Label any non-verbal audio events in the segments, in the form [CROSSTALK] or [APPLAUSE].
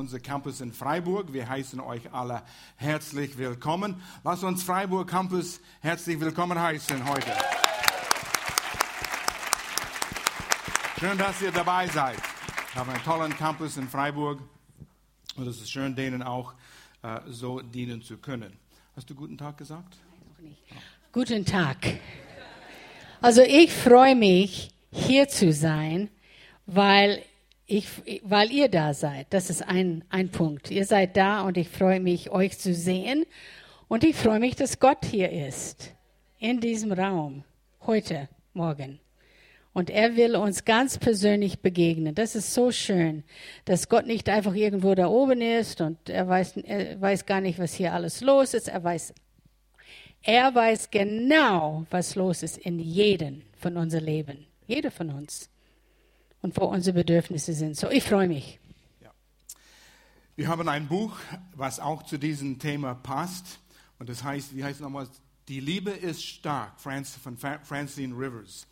unser Campus in Freiburg. Wir heißen euch alle herzlich willkommen. Lasst uns Freiburg Campus herzlich willkommen heißen heute. Schön, dass ihr dabei seid. Wir haben einen tollen Campus in Freiburg und es ist schön, denen auch äh, so dienen zu können. Hast du guten Tag gesagt? Nein, noch nicht. Guten Tag. Also ich freue mich, hier zu sein, weil, ich, weil ihr da seid. Das ist ein, ein Punkt. Ihr seid da und ich freue mich, euch zu sehen. Und ich freue mich, dass Gott hier ist, in diesem Raum, heute, morgen. Und er will uns ganz persönlich begegnen. Das ist so schön, dass Gott nicht einfach irgendwo da oben ist und er weiß, er weiß gar nicht, was hier alles los ist. Er weiß, er weiß genau, was los ist in jedem von unser Leben. Jeder von uns. Und wo unsere Bedürfnisse sind. So, ich freue mich. Ja. Wir haben ein Buch, was auch zu diesem Thema passt. Und das heißt, wie heißt es nochmal? Die Liebe ist stark, von Francine Rivers.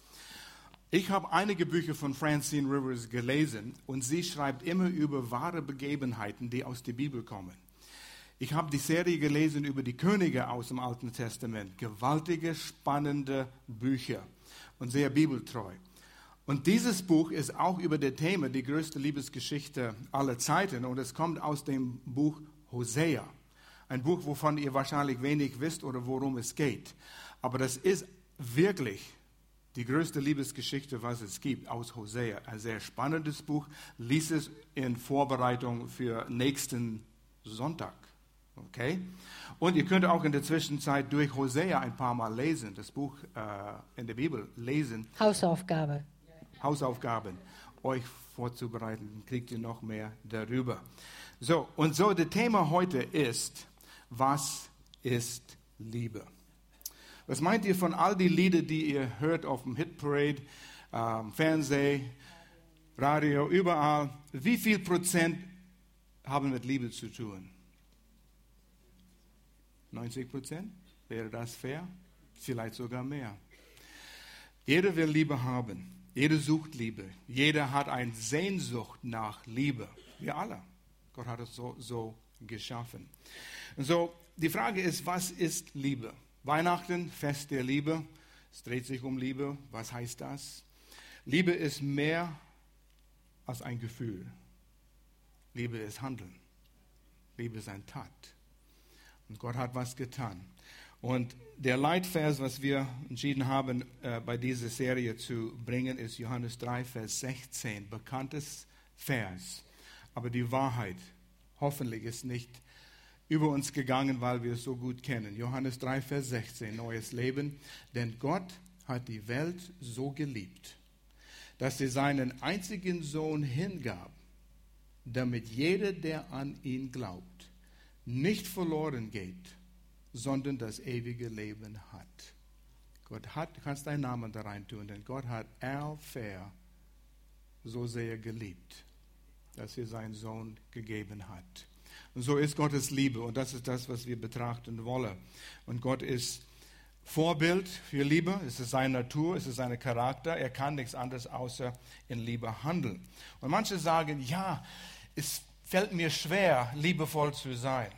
Ich habe einige Bücher von Francine Rivers gelesen und sie schreibt immer über wahre Begebenheiten, die aus der Bibel kommen. Ich habe die Serie gelesen über die Könige aus dem Alten Testament. Gewaltige, spannende Bücher und sehr bibeltreu. Und dieses Buch ist auch über das Thema die größte Liebesgeschichte aller Zeiten und es kommt aus dem Buch Hosea. Ein Buch, wovon ihr wahrscheinlich wenig wisst oder worum es geht. Aber das ist wirklich die größte Liebesgeschichte, was es gibt, aus Hosea. Ein sehr spannendes Buch. Lies es in Vorbereitung für nächsten Sonntag. Okay? Und ihr könnt auch in der Zwischenzeit durch Hosea ein paar Mal lesen, das Buch äh, in der Bibel lesen. Hausaufgabe. Hausaufgaben. Euch vorzubereiten, kriegt ihr noch mehr darüber. So, und so, das Thema heute ist, was ist Liebe? Was meint ihr von all die Lieder, die ihr hört auf dem Hitparade, ähm, Fernsehen, Radio, überall? Wie viel Prozent haben mit Liebe zu tun? 90 Prozent? Wäre das fair? Vielleicht sogar mehr. Jeder will Liebe haben. Jeder sucht Liebe. Jeder hat eine Sehnsucht nach Liebe. Wir alle. Gott hat es so, so geschaffen. Und so, die Frage ist, was ist Liebe? Weihnachten, Fest der Liebe. Es dreht sich um Liebe. Was heißt das? Liebe ist mehr als ein Gefühl. Liebe ist Handeln. Liebe ist ein Tat. Und Gott hat was getan. Und der Leitvers, was wir entschieden haben, äh, bei dieser Serie zu bringen, ist Johannes 3, Vers 16. Bekanntes Vers. Aber die Wahrheit hoffentlich ist nicht über uns gegangen, weil wir es so gut kennen. Johannes 3, Vers 16, neues Leben. Denn Gott hat die Welt so geliebt, dass er seinen einzigen Sohn hingab, damit jeder, der an ihn glaubt, nicht verloren geht, sondern das ewige Leben hat. Gott hat, du kannst deinen Namen da rein tun, denn Gott hat Al Fair so sehr geliebt, dass er seinen Sohn gegeben hat. Und so ist Gottes Liebe und das ist das, was wir betrachten wollen. Und Gott ist Vorbild für Liebe, es ist seine Natur, es ist sein Charakter, er kann nichts anderes außer in Liebe handeln. Und manche sagen, ja, es fällt mir schwer, liebevoll zu sein.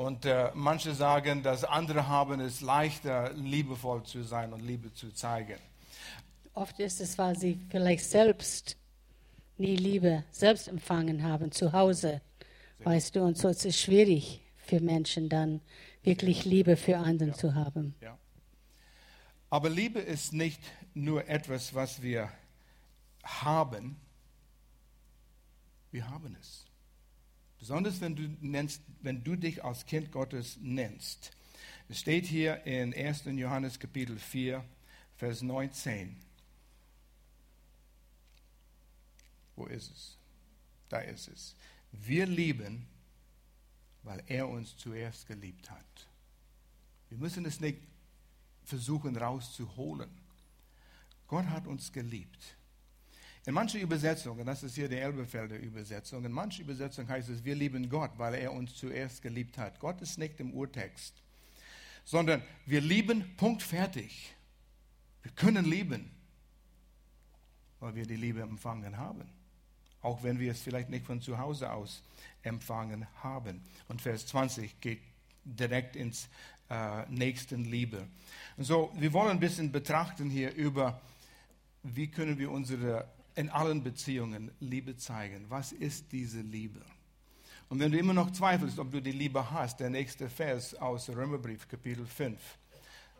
Und äh, manche sagen, dass andere haben es leichter, liebevoll zu sein und Liebe zu zeigen. Oft ist es, weil sie vielleicht selbst nie Liebe selbst empfangen haben zu Hause. Weißt du, und so ist es schwierig für Menschen dann wirklich Liebe für anderen ja. zu haben. Ja. Aber Liebe ist nicht nur etwas, was wir haben, wir haben es. Besonders wenn du, nennst, wenn du dich als Kind Gottes nennst. Es steht hier in 1. Johannes Kapitel 4, Vers 19. Wo ist es? Da ist es. Wir lieben, weil er uns zuerst geliebt hat. Wir müssen es nicht versuchen rauszuholen. Gott hat uns geliebt. In manchen Übersetzungen, das ist hier die Elbefelder Übersetzung, in manchen Übersetzungen heißt es, wir lieben Gott, weil er uns zuerst geliebt hat. Gott ist nicht im Urtext, sondern wir lieben, Punkt fertig. Wir können lieben, weil wir die Liebe empfangen haben. auch wenn wir es vielleicht nicht von zu Hause aus empfangen haben. Und Vers 20 geht direkt ins äh, Nächstenliebe. Und so, wir wollen ein bisschen betrachten hier über, wie können wir unsere in allen Beziehungen Liebe zeigen. Was ist diese Liebe? Und wenn du immer noch zweifelst, ob du die Liebe hast, der nächste Vers aus Römerbrief, Kapitel 5,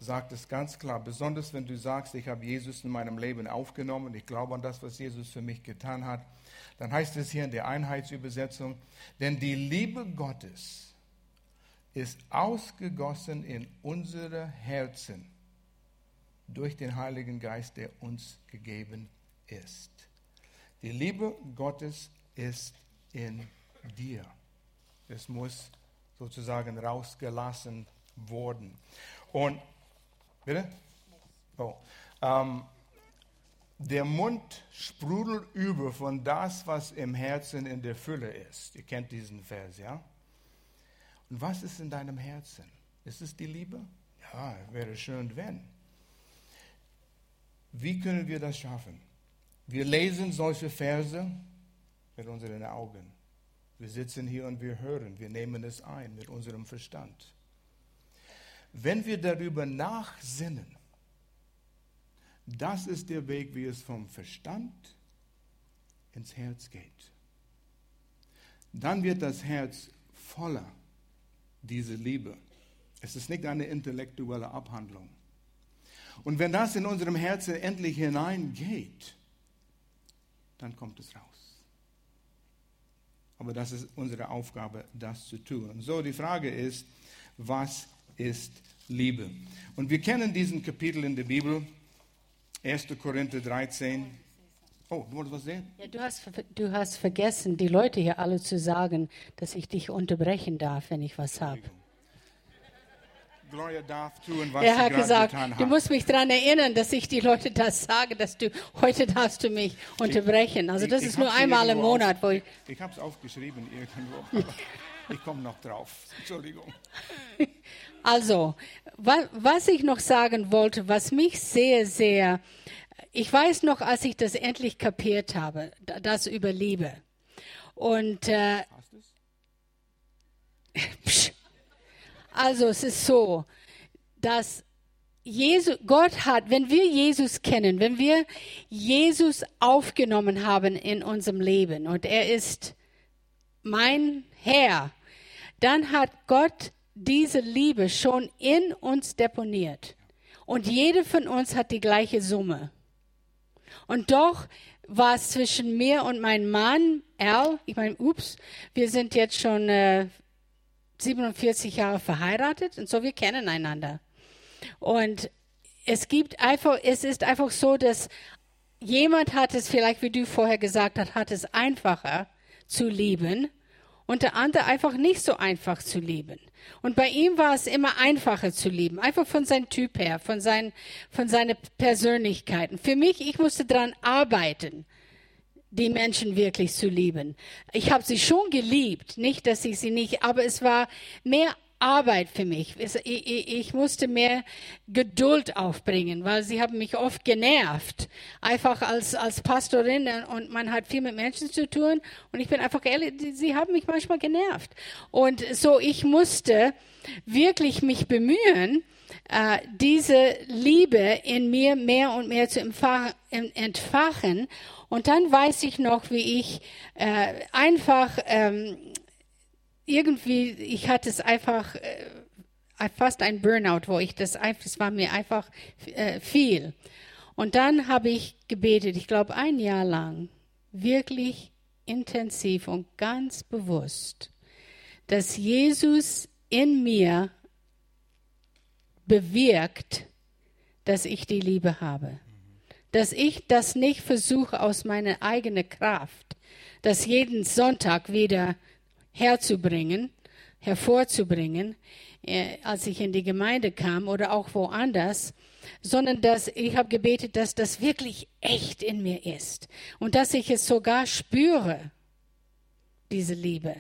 sagt es ganz klar, besonders wenn du sagst, ich habe Jesus in meinem Leben aufgenommen, ich glaube an das, was Jesus für mich getan hat, dann heißt es hier in der Einheitsübersetzung, denn die Liebe Gottes ist ausgegossen in unsere Herzen durch den Heiligen Geist, der uns gegeben ist. Die Liebe Gottes ist in dir. Es muss sozusagen rausgelassen worden. Und, bitte? Oh. Ähm, der Mund sprudelt über von das, was im Herzen in der Fülle ist. Ihr kennt diesen Vers, ja? Und was ist in deinem Herzen? Ist es die Liebe? Ja, wäre schön, wenn. Wie können wir das schaffen? Wir lesen solche Verse mit unseren Augen. Wir sitzen hier und wir hören, wir nehmen es ein mit unserem Verstand. Wenn wir darüber nachsinnen, das ist der Weg, wie es vom Verstand ins Herz geht. Dann wird das Herz voller dieser Liebe. Es ist nicht eine intellektuelle Abhandlung. Und wenn das in unserem Herzen endlich hineingeht, dann kommt es raus. Aber das ist unsere Aufgabe, das zu tun. So die Frage ist, was ist Liebe? Und wir kennen diesen Kapitel in der Bibel, 1. Korinther 13. Oh, du wolltest was sehen? Ja, du, hast, du hast vergessen, die Leute hier alle zu sagen, dass ich dich unterbrechen darf, wenn ich was habe. Tun, er hat gesagt, du musst mich daran erinnern, dass ich die Leute das sage, dass du heute darfst du mich unterbrechen. Also das ich, ich ist nur einmal im Monat, auf, wo ich. Ich habe es aufgeschrieben irgendwo. [LAUGHS] ich komme noch drauf. Entschuldigung. Also, was, was ich noch sagen wollte, was mich sehr, sehr, ich weiß noch, als ich das endlich kapiert habe, das über Liebe. Und äh, es? [LAUGHS] Also es ist so, dass Jesus, Gott hat, wenn wir Jesus kennen, wenn wir Jesus aufgenommen haben in unserem Leben und er ist mein Herr, dann hat Gott diese Liebe schon in uns deponiert. Und jede von uns hat die gleiche Summe. Und doch war es zwischen mir und meinem Mann, Al, ich meine, ups, wir sind jetzt schon äh, 47 Jahre verheiratet und so wir kennen einander. Und es gibt einfach, es ist einfach so, dass jemand hat es vielleicht, wie du vorher gesagt hast, hat es einfacher zu lieben und der andere einfach nicht so einfach zu lieben. Und bei ihm war es immer einfacher zu lieben, einfach von seinem Typ her, von seinen, von seinen Persönlichkeiten. Für mich, ich musste daran arbeiten, die Menschen wirklich zu lieben. Ich habe sie schon geliebt, nicht, dass ich sie nicht, aber es war mehr Arbeit für mich. Ich musste mehr Geduld aufbringen, weil sie haben mich oft genervt. Einfach als, als Pastorin und man hat viel mit Menschen zu tun und ich bin einfach ehrlich, sie haben mich manchmal genervt. Und so ich musste wirklich mich bemühen, äh, diese Liebe in mir mehr und mehr zu entfachen und dann weiß ich noch, wie ich äh, einfach ähm, irgendwie, ich hatte es einfach äh, fast ein Burnout, wo ich das einfach, es war mir einfach äh, viel. Und dann habe ich gebetet, ich glaube ein Jahr lang, wirklich intensiv und ganz bewusst, dass Jesus in mir bewirkt, dass ich die Liebe habe dass ich das nicht versuche aus meiner eigenen Kraft, das jeden Sonntag wieder herzubringen, hervorzubringen, äh, als ich in die Gemeinde kam oder auch woanders, sondern dass ich habe gebetet, dass das wirklich echt in mir ist und dass ich es sogar spüre, diese Liebe.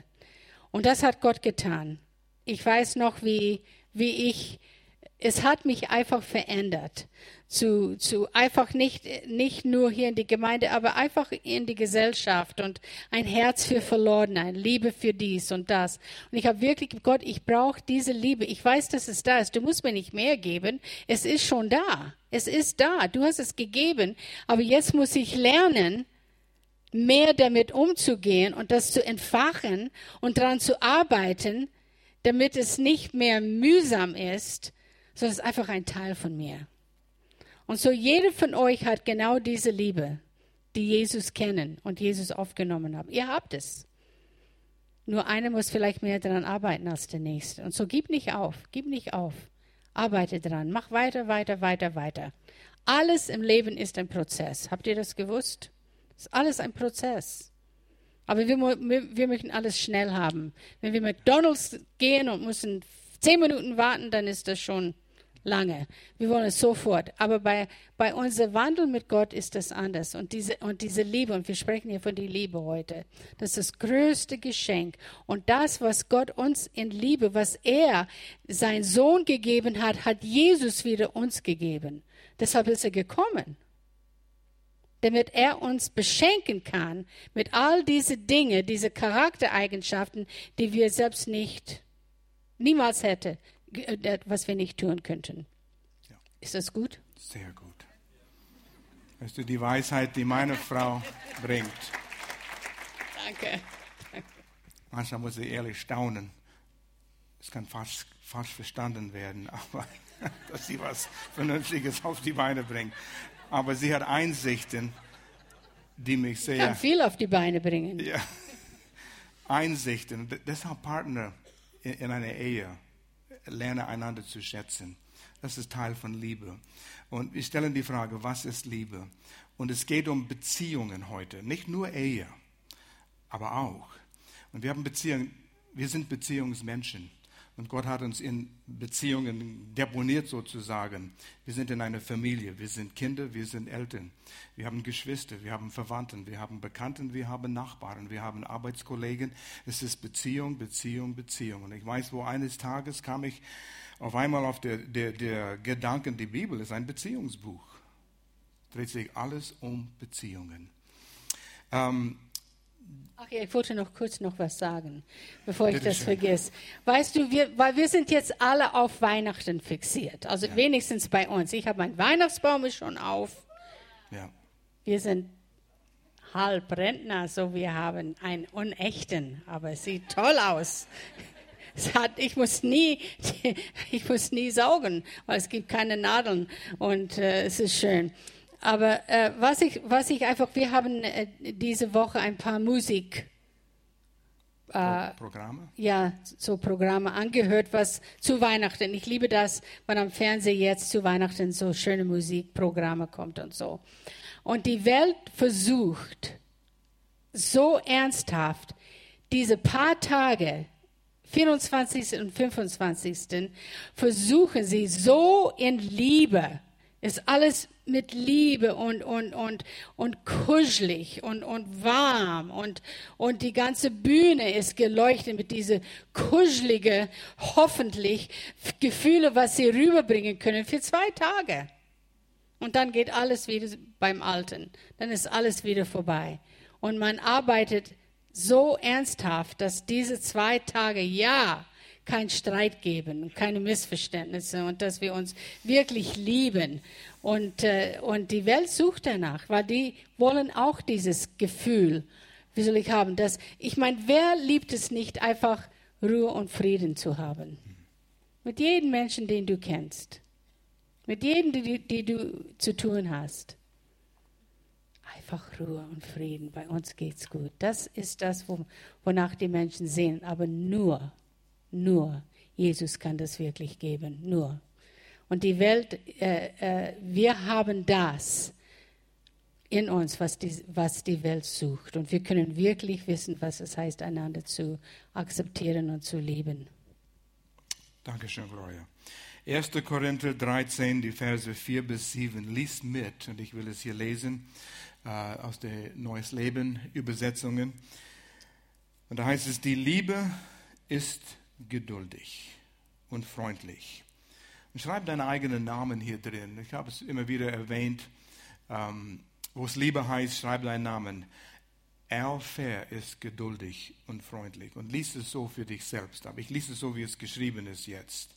Und das hat Gott getan. Ich weiß noch, wie, wie ich es hat mich einfach verändert. Zu, zu einfach nicht, nicht nur hier in die Gemeinde, aber einfach in die Gesellschaft und ein Herz für Verlorene, eine Liebe für dies und das. Und ich habe wirklich, Gott, ich brauche diese Liebe. Ich weiß, dass es da ist. Du musst mir nicht mehr geben. Es ist schon da. Es ist da. Du hast es gegeben. Aber jetzt muss ich lernen, mehr damit umzugehen und das zu entfachen und daran zu arbeiten, damit es nicht mehr mühsam ist, sondern es ist einfach ein Teil von mir. Und so jeder von euch hat genau diese Liebe, die Jesus kennen und Jesus aufgenommen haben. Ihr habt es. Nur einer muss vielleicht mehr daran arbeiten als der nächste. Und so gib nicht auf, gib nicht auf. Arbeite dran, mach weiter, weiter, weiter, weiter. Alles im Leben ist ein Prozess. Habt ihr das gewusst? Ist alles ein Prozess. Aber wir, wir, möchten alles schnell haben. Wenn wir McDonalds gehen und müssen zehn Minuten warten, dann ist das schon lange. Wir wollen es sofort. Aber bei, bei unserem Wandel mit Gott ist das anders. Und diese, und diese Liebe, und wir sprechen hier von der Liebe heute, das ist das größte Geschenk. Und das, was Gott uns in Liebe, was er, sein Sohn gegeben hat, hat Jesus wieder uns gegeben. Deshalb ist er gekommen damit er uns beschenken kann mit all diese Dinge, diese Charaktereigenschaften, die wir selbst nicht, niemals hätte, äh, was wir nicht tun könnten. Ja. Ist das gut? Sehr gut. Weißt du, die Weisheit, die meine Frau bringt. Danke. Manchmal muss ich ehrlich staunen. Es kann fast, fast verstanden werden, [LAUGHS] aber dass sie was Vernünftiges auf die Beine bringt aber sie hat Einsichten, die mich sehr. Kann viel auf die Beine bringen. Ja, Einsichten. Deshalb Partner in einer Ehe. Lerne einander zu schätzen. Das ist Teil von Liebe. Und wir stellen die Frage, was ist Liebe? Und es geht um Beziehungen heute. Nicht nur Ehe, aber auch. Und wir haben Beziehungen, wir sind Beziehungsmenschen. Und Gott hat uns in Beziehungen deponiert sozusagen. Wir sind in einer Familie, wir sind Kinder, wir sind Eltern, wir haben Geschwister, wir haben Verwandten, wir haben Bekannten, wir haben Nachbarn, wir haben Arbeitskollegen. Es ist Beziehung, Beziehung, Beziehung. Und ich weiß, wo eines Tages kam ich auf einmal auf der, der, der Gedanken, die Bibel ist ein Beziehungsbuch. Dreht sich alles um Beziehungen. Ähm, Ach ja, ich wollte noch kurz noch was sagen, bevor ich das vergesse. Weißt du, wir, weil wir sind jetzt alle auf Weihnachten fixiert. Also ja. wenigstens bei uns. Ich habe mein Weihnachtsbaum ist schon auf. Ja. Wir sind halb Rentner, so wir haben einen unechten, aber es sieht toll aus. [LAUGHS] Es hat, ich muss nie, [LAUGHS] ich muss nie saugen, weil es gibt keine Nadeln und äh, es ist schön. Aber äh, was, ich, was ich einfach, wir haben äh, diese Woche ein paar Musik. Äh, Programme? Ja, so Programme angehört, was zu Weihnachten. Ich liebe das, wenn am Fernsehen jetzt zu Weihnachten so schöne Musikprogramme kommt und so. Und die Welt versucht so ernsthaft diese paar Tage, 24. und 25. versuchen sie so in Liebe, ist alles mit Liebe und, und, und, und kuschelig und, und warm und, und die ganze Bühne ist geleuchtet mit diese kuschelige, hoffentlich Gefühle, was sie rüberbringen können für zwei Tage. Und dann geht alles wieder beim Alten. Dann ist alles wieder vorbei. Und man arbeitet so ernsthaft, dass diese zwei Tage, ja, kein Streit geben, keine Missverständnisse und dass wir uns wirklich lieben. Und, äh, und die Welt sucht danach, weil die wollen auch dieses Gefühl, wie soll ich haben, dass, ich meine, wer liebt es nicht, einfach Ruhe und Frieden zu haben? Mit jedem Menschen, den du kennst. Mit jedem, die, die du zu tun hast. Einfach Ruhe und Frieden. Bei uns geht's gut. Das ist das, wonach die Menschen sehen. Aber nur nur Jesus kann das wirklich geben. Nur. Und die Welt, äh, äh, wir haben das in uns, was die, was die Welt sucht. Und wir können wirklich wissen, was es heißt, einander zu akzeptieren und zu lieben. Dankeschön, Gloria. 1. Korinther 13, die Verse 4 bis 7. Lies mit, und ich will es hier lesen äh, aus der Neues Leben Übersetzungen. Und da heißt es, die Liebe ist geduldig und freundlich schreib deinen eigenen Namen hier drin. Ich habe es immer wieder erwähnt. Ähm, wo es Liebe heißt, schreib deinen Namen. Al Fair ist geduldig und freundlich. Und lies es so für dich selbst. Aber ich lese es so, wie es geschrieben ist jetzt.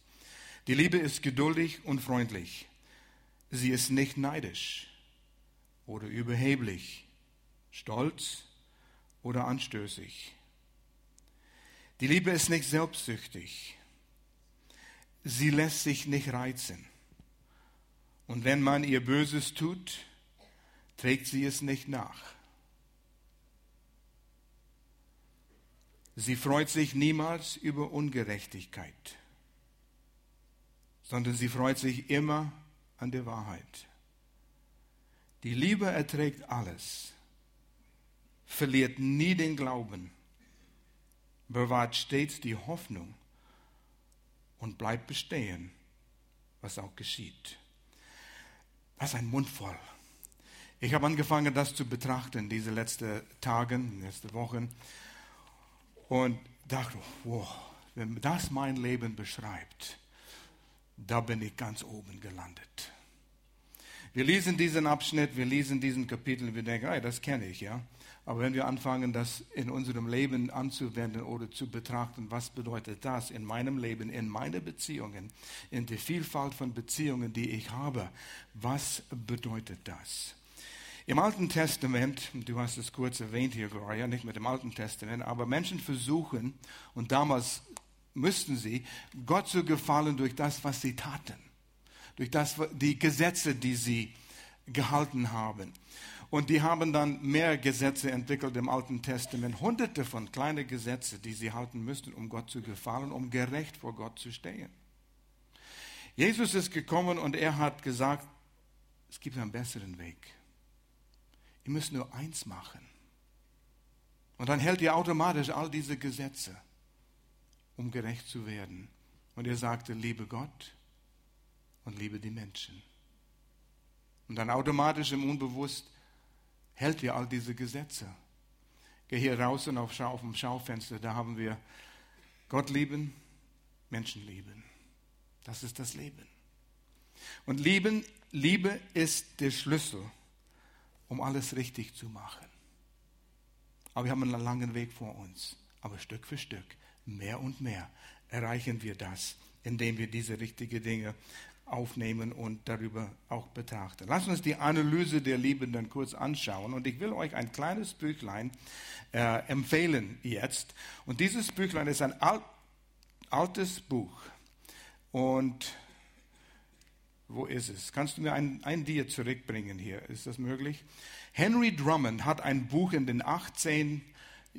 Die Liebe ist geduldig und freundlich. Sie ist nicht neidisch oder überheblich, stolz oder anstößig. Die Liebe ist nicht selbstsüchtig. Sie lässt sich nicht reizen. Und wenn man ihr Böses tut, trägt sie es nicht nach. Sie freut sich niemals über Ungerechtigkeit, sondern sie freut sich immer an der Wahrheit. Die Liebe erträgt alles, verliert nie den Glauben, bewahrt stets die Hoffnung und bleibt bestehen, was auch geschieht. Das ist ein Mund voll. Ich habe angefangen, das zu betrachten, diese letzten Tage, letzte Wochen, und dachte, wow, wenn das mein Leben beschreibt, da bin ich ganz oben gelandet. Wir lesen diesen Abschnitt, wir lesen diesen Kapitel, wir denken, hey, das kenne ich, ja. Aber wenn wir anfangen, das in unserem Leben anzuwenden oder zu betrachten, was bedeutet das in meinem Leben, in meine Beziehungen, in der Vielfalt von Beziehungen, die ich habe, was bedeutet das? Im Alten Testament, du hast es kurz erwähnt hier, Gloria, nicht mit dem Alten Testament, aber Menschen versuchen, und damals müssten sie, Gott zu gefallen durch das, was sie taten, durch das, die Gesetze, die sie gehalten haben. Und die haben dann mehr Gesetze entwickelt im Alten Testament, hunderte von kleinen Gesetzen, die sie halten müssten, um Gott zu gefallen, um gerecht vor Gott zu stehen. Jesus ist gekommen und er hat gesagt, es gibt einen besseren Weg. Ihr müsst nur eins machen. Und dann hält ihr automatisch all diese Gesetze, um gerecht zu werden. Und er sagte, liebe Gott und liebe die Menschen. Und dann automatisch im Unbewusst hält ihr all diese Gesetze. Geh hier raus und auf, auf dem Schaufenster, da haben wir Gott lieben, Menschen lieben. Das ist das Leben. Und lieben, Liebe ist der Schlüssel um alles richtig zu machen. Aber wir haben einen langen Weg vor uns. Aber Stück für Stück, mehr und mehr, erreichen wir das, indem wir diese richtigen Dinge aufnehmen und darüber auch betrachten. Lass uns die Analyse der Liebenden kurz anschauen. Und ich will euch ein kleines Büchlein äh, empfehlen jetzt. Und dieses Büchlein ist ein alt, altes Buch. Und wo ist es? Kannst du mir ein, ein Dia zurückbringen hier? Ist das möglich? Henry Drummond hat ein Buch in den 18.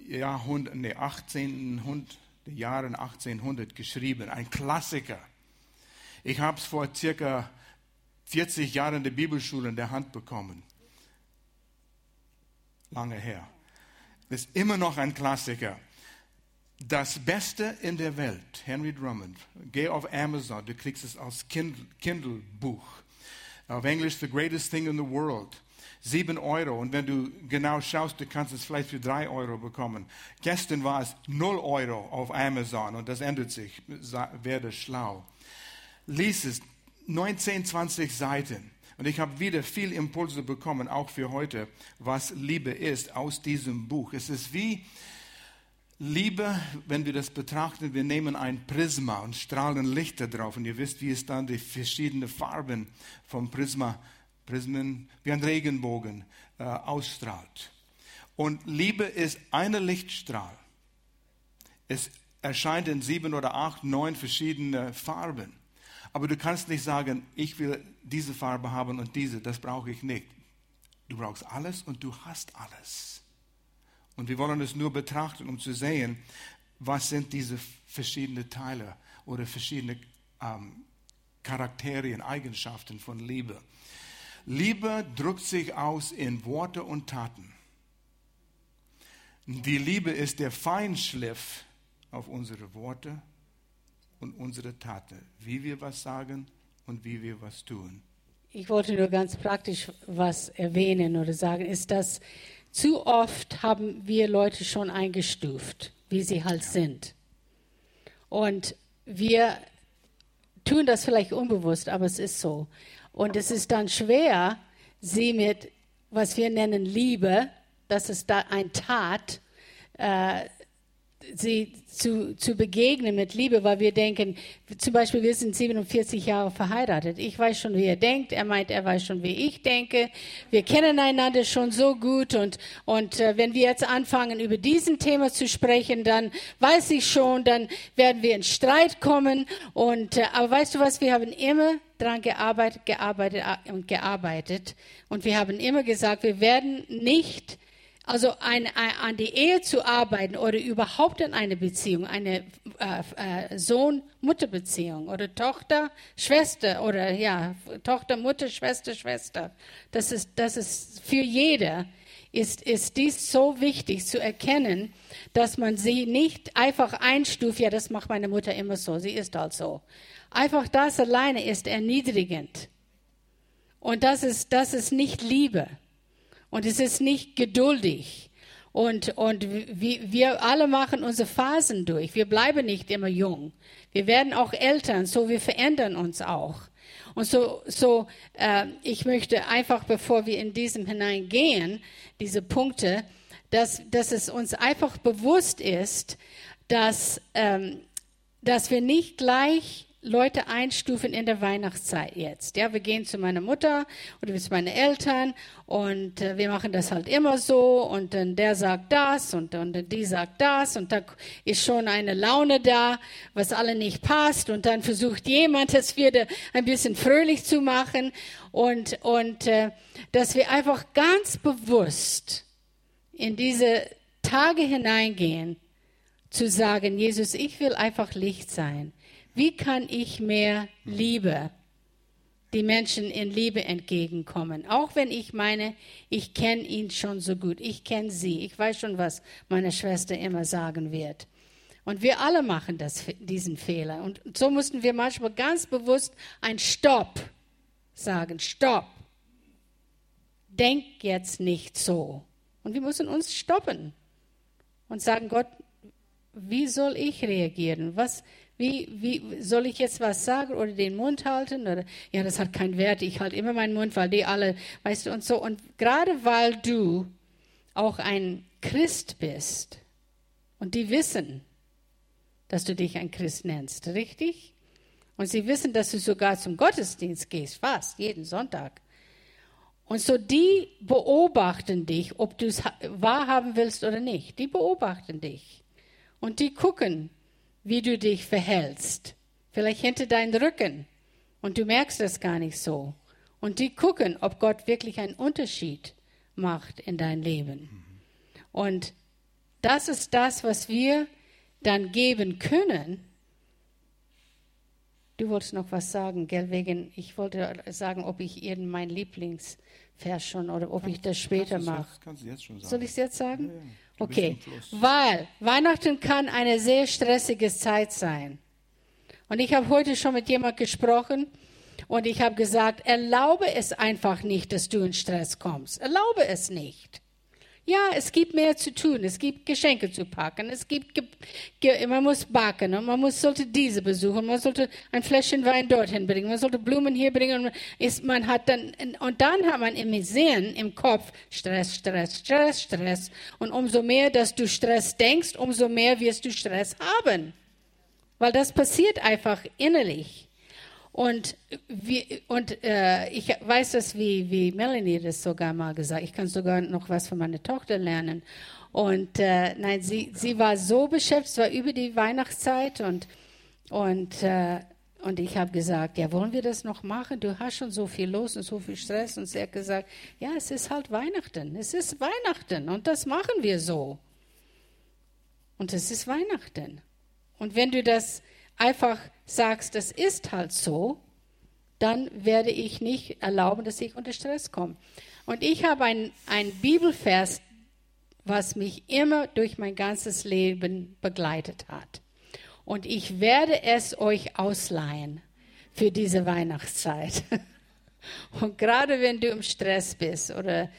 Jahrhundert, nee, 1800, Jahren 1800 geschrieben, ein Klassiker. Ich habe es vor circa 40 Jahren in der Bibelschule in der Hand bekommen. Lange her. Ist immer noch ein Klassiker. Das Beste in der Welt, Henry Drummond. Geh auf Amazon, du kriegst es als Kindle-Buch. Auf Englisch, The Greatest Thing in the World. Sieben Euro. Und wenn du genau schaust, du kannst es vielleicht für drei Euro bekommen. Gestern war es null Euro auf Amazon und das ändert sich. Werde schlau. Lies es. 19, 20 Seiten. Und ich habe wieder viel Impulse bekommen, auch für heute, was Liebe ist aus diesem Buch. Es ist wie, Liebe, wenn wir das betrachten, wir nehmen ein Prisma und strahlen Lichter drauf. Und ihr wisst, wie es dann die verschiedenen Farben vom Prisma, Prismen, wie ein Regenbogen äh, ausstrahlt. Und Liebe ist eine Lichtstrahl. Es erscheint in sieben oder acht, neun verschiedene Farben. Aber du kannst nicht sagen, ich will diese Farbe haben und diese, das brauche ich nicht. Du brauchst alles und du hast alles. Und wir wollen es nur betrachten, um zu sehen, was sind diese verschiedenen Teile oder verschiedene ähm, Charakterien, Eigenschaften von Liebe. Liebe drückt sich aus in Worte und Taten. Die Liebe ist der Feinschliff auf unsere Worte und unsere Taten, wie wir was sagen und wie wir was tun. Ich wollte nur ganz praktisch was erwähnen oder sagen, ist das zu oft haben wir Leute schon eingestuft, wie sie halt ja. sind. Und wir tun das vielleicht unbewusst, aber es ist so. Und es ist dann schwer, sie mit, was wir nennen Liebe, das ist da ein Tat, äh, sie zu, zu begegnen mit Liebe, weil wir denken, zum Beispiel, wir sind 47 Jahre verheiratet. Ich weiß schon, wie er denkt. Er meint, er weiß schon, wie ich denke. Wir kennen einander schon so gut und, und äh, wenn wir jetzt anfangen, über diesen Thema zu sprechen, dann weiß ich schon, dann werden wir in Streit kommen. Und, äh, aber weißt du was, wir haben immer daran gearbeitet, gearbeitet äh, und gearbeitet. Und wir haben immer gesagt, wir werden nicht also ein, ein, an die Ehe zu arbeiten oder überhaupt in eine Beziehung, eine äh, äh, Sohn-Mutter-Beziehung oder Tochter-Schwester oder ja, Tochter-Mutter, Schwester-Schwester, das ist, das ist für jeder ist, ist dies so wichtig zu erkennen, dass man sie nicht einfach einstuft, ja, das macht meine Mutter immer so, sie ist halt so. Einfach das alleine ist erniedrigend. Und das ist, das ist nicht Liebe. Und es ist nicht geduldig. Und, und wir alle machen unsere Phasen durch. Wir bleiben nicht immer jung. Wir werden auch Eltern, so wir verändern uns auch. Und so, so äh, ich möchte einfach, bevor wir in diesem hineingehen, diese Punkte, dass, dass es uns einfach bewusst ist, dass, ähm, dass wir nicht gleich Leute einstufen in der Weihnachtszeit jetzt. Ja, wir gehen zu meiner Mutter oder zu meinen Eltern und äh, wir machen das halt immer so und dann der sagt das und, und die sagt das und da ist schon eine Laune da, was alle nicht passt und dann versucht jemand, es wieder ein bisschen fröhlich zu machen und, und äh, dass wir einfach ganz bewusst in diese Tage hineingehen, zu sagen, Jesus, ich will einfach Licht sein. Wie kann ich mehr Liebe, die Menschen in Liebe entgegenkommen? Auch wenn ich meine, ich kenne ihn schon so gut, ich kenne sie, ich weiß schon, was meine Schwester immer sagen wird. Und wir alle machen das, diesen Fehler. Und so mussten wir manchmal ganz bewusst ein Stopp sagen. Stopp. Denk jetzt nicht so. Und wir müssen uns stoppen und sagen, Gott, wie soll ich reagieren? Was, wie, wie soll ich jetzt was sagen oder den Mund halten? Oder, ja, das hat keinen Wert. Ich halte immer meinen Mund, weil die alle, weißt du, und so. Und gerade weil du auch ein Christ bist und die wissen, dass du dich ein Christ nennst, richtig? Und sie wissen, dass du sogar zum Gottesdienst gehst, fast jeden Sonntag. Und so die beobachten dich, ob du es wahrhaben willst oder nicht. Die beobachten dich. Und die gucken, wie du dich verhältst. Vielleicht hinter deinen Rücken. Und du merkst das gar nicht so. Und die gucken, ob Gott wirklich einen Unterschied macht in dein Leben. Und das ist das, was wir dann geben können. Du wolltest noch was sagen, gell? Wegen, ich wollte sagen, ob ich Ihnen mein Lieblingsvers schon oder ob ich das später mache. Soll ich es jetzt sagen? Ja, ja. Okay, weil Weihnachten kann eine sehr stressige Zeit sein. Und ich habe heute schon mit jemand gesprochen und ich habe gesagt, erlaube es einfach nicht, dass du in Stress kommst. Erlaube es nicht. Ja, es gibt mehr zu tun. Es gibt Geschenke zu packen. Es gibt, man muss backen und man muss, sollte diese besuchen. Man sollte ein Fläschchen Wein dorthin bringen. Man sollte Blumen hier bringen. Und ist, man hat dann, und dann hat man im Sehen, im Kopf Stress, Stress, Stress, Stress. Und umso mehr, dass du Stress denkst, umso mehr wirst du Stress haben. Weil das passiert einfach innerlich. Und, wie, und äh, ich weiß das, wie, wie Melanie das sogar mal gesagt Ich kann sogar noch was von meiner Tochter lernen. Und äh, nein, sie, sie war so beschäftigt, es war über die Weihnachtszeit und, und, äh, und ich habe gesagt, ja, wollen wir das noch machen? Du hast schon so viel los und so viel Stress. Und sie hat gesagt, ja, es ist halt Weihnachten. Es ist Weihnachten und das machen wir so. Und es ist Weihnachten. Und wenn du das einfach sagst, das ist halt so, dann werde ich nicht erlauben, dass ich unter Stress komme. Und ich habe ein, ein Bibelvers, was mich immer durch mein ganzes Leben begleitet hat. Und ich werde es euch ausleihen für diese Weihnachtszeit. [LAUGHS] Und gerade wenn du im Stress bist oder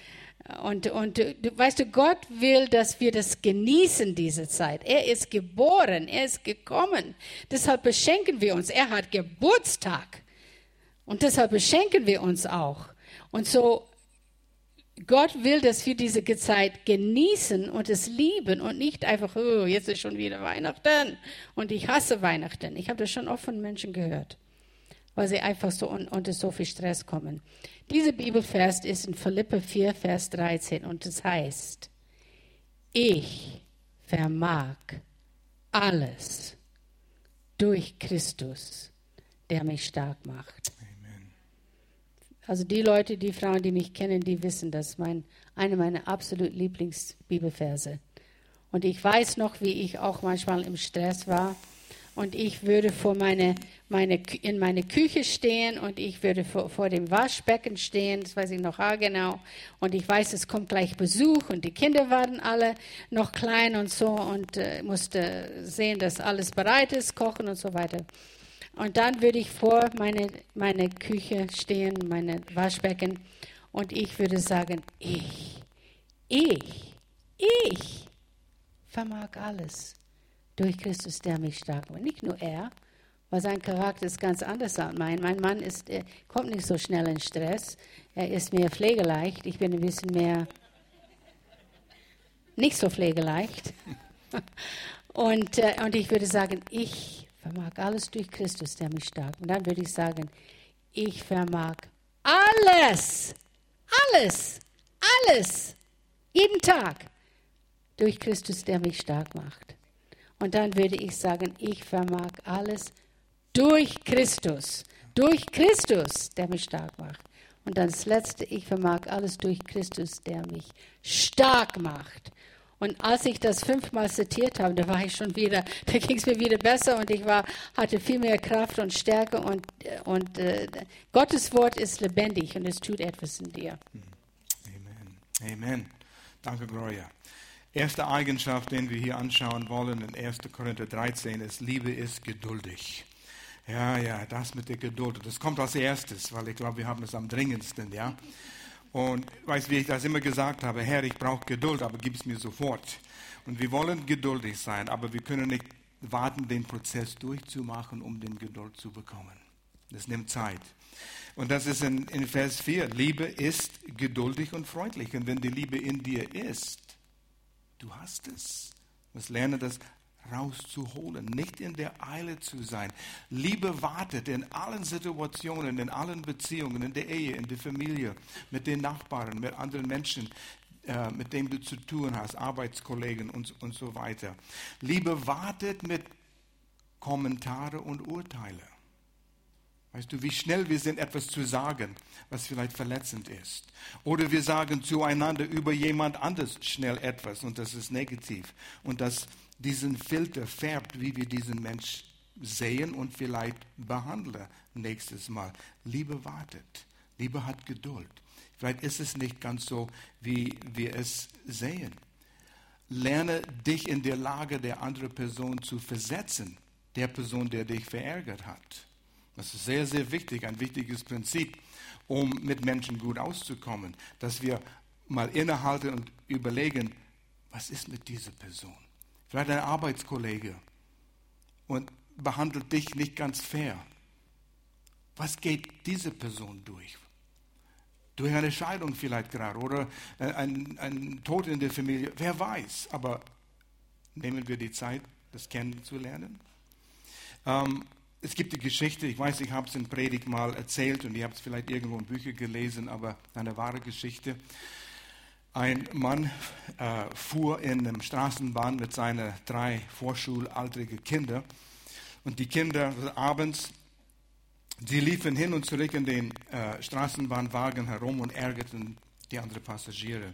Und, und du, weißt du, Gott will, dass wir das genießen, diese Zeit. Er ist geboren, er ist gekommen. Deshalb beschenken wir uns. Er hat Geburtstag. Und deshalb beschenken wir uns auch. Und so, Gott will, dass wir diese Zeit genießen und es lieben und nicht einfach, oh, jetzt ist schon wieder Weihnachten und ich hasse Weihnachten. Ich habe das schon oft von Menschen gehört, weil sie einfach so un unter so viel Stress kommen. Dieser Bibelvers ist in Philippe 4, Vers 13 und es heißt, ich vermag alles durch Christus, der mich stark macht. Amen. Also die Leute, die Frauen, die mich kennen, die wissen das. Mein, eine meiner absolut Lieblingsbibelverse. Und ich weiß noch, wie ich auch manchmal im Stress war und ich würde vor meine, meine, in meine Küche stehen und ich würde vor, vor dem Waschbecken stehen, das weiß ich noch genau. Und ich weiß, es kommt gleich Besuch und die Kinder waren alle noch klein und so und äh, musste sehen, dass alles bereit ist, kochen und so weiter. Und dann würde ich vor meine, meine Küche stehen, meine Waschbecken und ich würde sagen, ich, ich, ich vermag alles durch Christus, der mich stark macht. Nicht nur er, weil sein Charakter ist ganz anders als mein. Mein Mann ist, kommt nicht so schnell in Stress. Er ist mehr pflegeleicht. Ich bin ein bisschen mehr nicht so pflegeleicht. [LAUGHS] Und, äh, und ich würde sagen, ich vermag alles durch Christus, der mich stark. Und dann würde ich sagen, ich vermag alles, alles, alles, jeden Tag durch Christus, der mich stark macht. Und dann würde ich sagen, ich vermag alles durch Christus. Durch Christus, der mich stark macht. Und dann das Letzte, ich vermag alles durch Christus, der mich stark macht. Und als ich das fünfmal zitiert habe, da war ich schon wieder, [LAUGHS] da ging es mir wieder besser und ich war, hatte viel mehr Kraft und Stärke und, und äh, Gottes Wort ist lebendig und es tut etwas in dir. Amen. Amen. Danke, Gloria. Erste Eigenschaft, den wir hier anschauen wollen in 1. Korinther 13 ist, Liebe ist geduldig. Ja, ja, das mit der Geduld. Das kommt als erstes, weil ich glaube, wir haben es am dringendsten, ja. Und weißt wie ich das immer gesagt habe, Herr, ich brauche Geduld, aber gib es mir sofort. Und wir wollen geduldig sein, aber wir können nicht warten, den Prozess durchzumachen, um den Geduld zu bekommen. Das nimmt Zeit. Und das ist in, in Vers 4. Liebe ist geduldig und freundlich. Und wenn die Liebe in dir ist, Du hast es. Du musst lernen, das rauszuholen, nicht in der Eile zu sein. Liebe wartet in allen Situationen, in allen Beziehungen, in der Ehe, in der Familie, mit den Nachbarn, mit anderen Menschen, äh, mit denen du zu tun hast, Arbeitskollegen und, und so weiter. Liebe wartet mit Kommentare und Urteile. Weißt du, wie schnell wir sind, etwas zu sagen, was vielleicht verletzend ist. Oder wir sagen zueinander über jemand anders schnell etwas und das ist negativ. Und das diesen Filter färbt, wie wir diesen Mensch sehen und vielleicht behandeln nächstes Mal. Liebe wartet. Liebe hat Geduld. Vielleicht ist es nicht ganz so, wie wir es sehen. Lerne dich in der Lage der anderen Person zu versetzen, der Person, der dich verärgert hat. Das ist sehr, sehr wichtig, ein wichtiges Prinzip, um mit Menschen gut auszukommen, dass wir mal innehalten und überlegen, was ist mit dieser Person? Vielleicht ein Arbeitskollege und behandelt dich nicht ganz fair. Was geht diese Person durch? Durch eine Scheidung vielleicht gerade oder ein, ein Tod in der Familie, wer weiß. Aber nehmen wir die Zeit, das kennenzulernen. Ähm, es gibt die Geschichte, ich weiß, ich habe es in Predigt mal erzählt und ihr habt es vielleicht irgendwo in Büchern gelesen, aber eine wahre Geschichte. Ein Mann äh, fuhr in einem Straßenbahn mit seinen drei vorschulaltrigen Kindern und die Kinder abends, die liefen hin und zurück in den äh, Straßenbahnwagen herum und ärgerten die anderen Passagiere.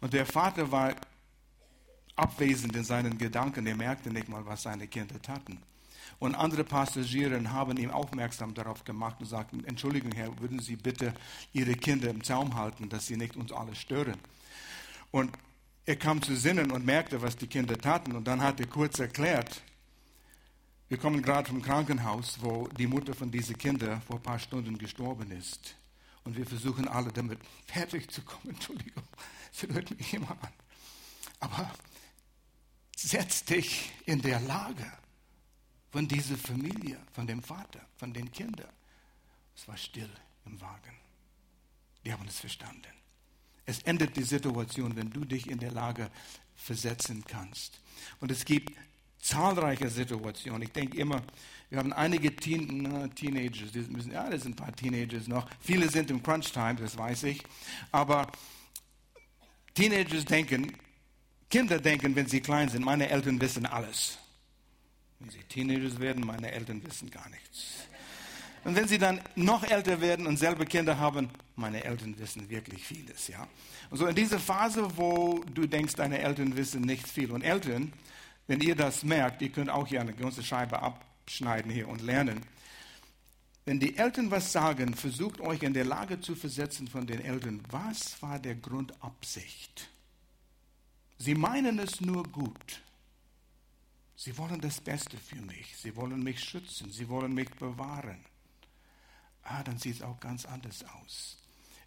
Und der Vater war abwesend in seinen Gedanken, er merkte nicht mal, was seine Kinder taten. Und andere Passagiere haben ihm aufmerksam darauf gemacht und sagten, Entschuldigung, Herr, würden Sie bitte Ihre Kinder im Zaum halten, dass sie nicht uns alle stören. Und er kam zu Sinnen und merkte, was die Kinder taten. Und dann hat er kurz erklärt, wir kommen gerade vom Krankenhaus, wo die Mutter von diesen Kindern vor ein paar Stunden gestorben ist. Und wir versuchen alle damit fertig zu kommen. [LAUGHS] Entschuldigung, sie hört mich immer an. Aber setz dich in der Lage von dieser Familie, von dem Vater, von den Kindern. Es war still im Wagen. Die haben es verstanden. Es endet die Situation, wenn du dich in der Lage versetzen kannst. Und es gibt zahlreiche Situationen. Ich denke immer, wir haben einige Teen, Teenagers, die müssen, ja, das sind ein paar Teenagers noch. Viele sind im Crunch-Time, das weiß ich. Aber Teenagers denken, Kinder denken, wenn sie klein sind, meine Eltern wissen alles. Wenn sie Teenagers werden, meine Eltern wissen gar nichts. Und wenn sie dann noch älter werden und selber Kinder haben, meine Eltern wissen wirklich vieles, ja. Und so in dieser Phase, wo du denkst, deine Eltern wissen nicht viel. Und Eltern, wenn ihr das merkt, ihr könnt auch hier eine ganze Scheibe abschneiden hier und lernen. Wenn die Eltern was sagen, versucht euch in der Lage zu versetzen von den Eltern, was war der Grundabsicht? Sie meinen es nur gut. Sie wollen das Beste für mich. Sie wollen mich schützen. Sie wollen mich bewahren ah, dann sieht es auch ganz anders aus.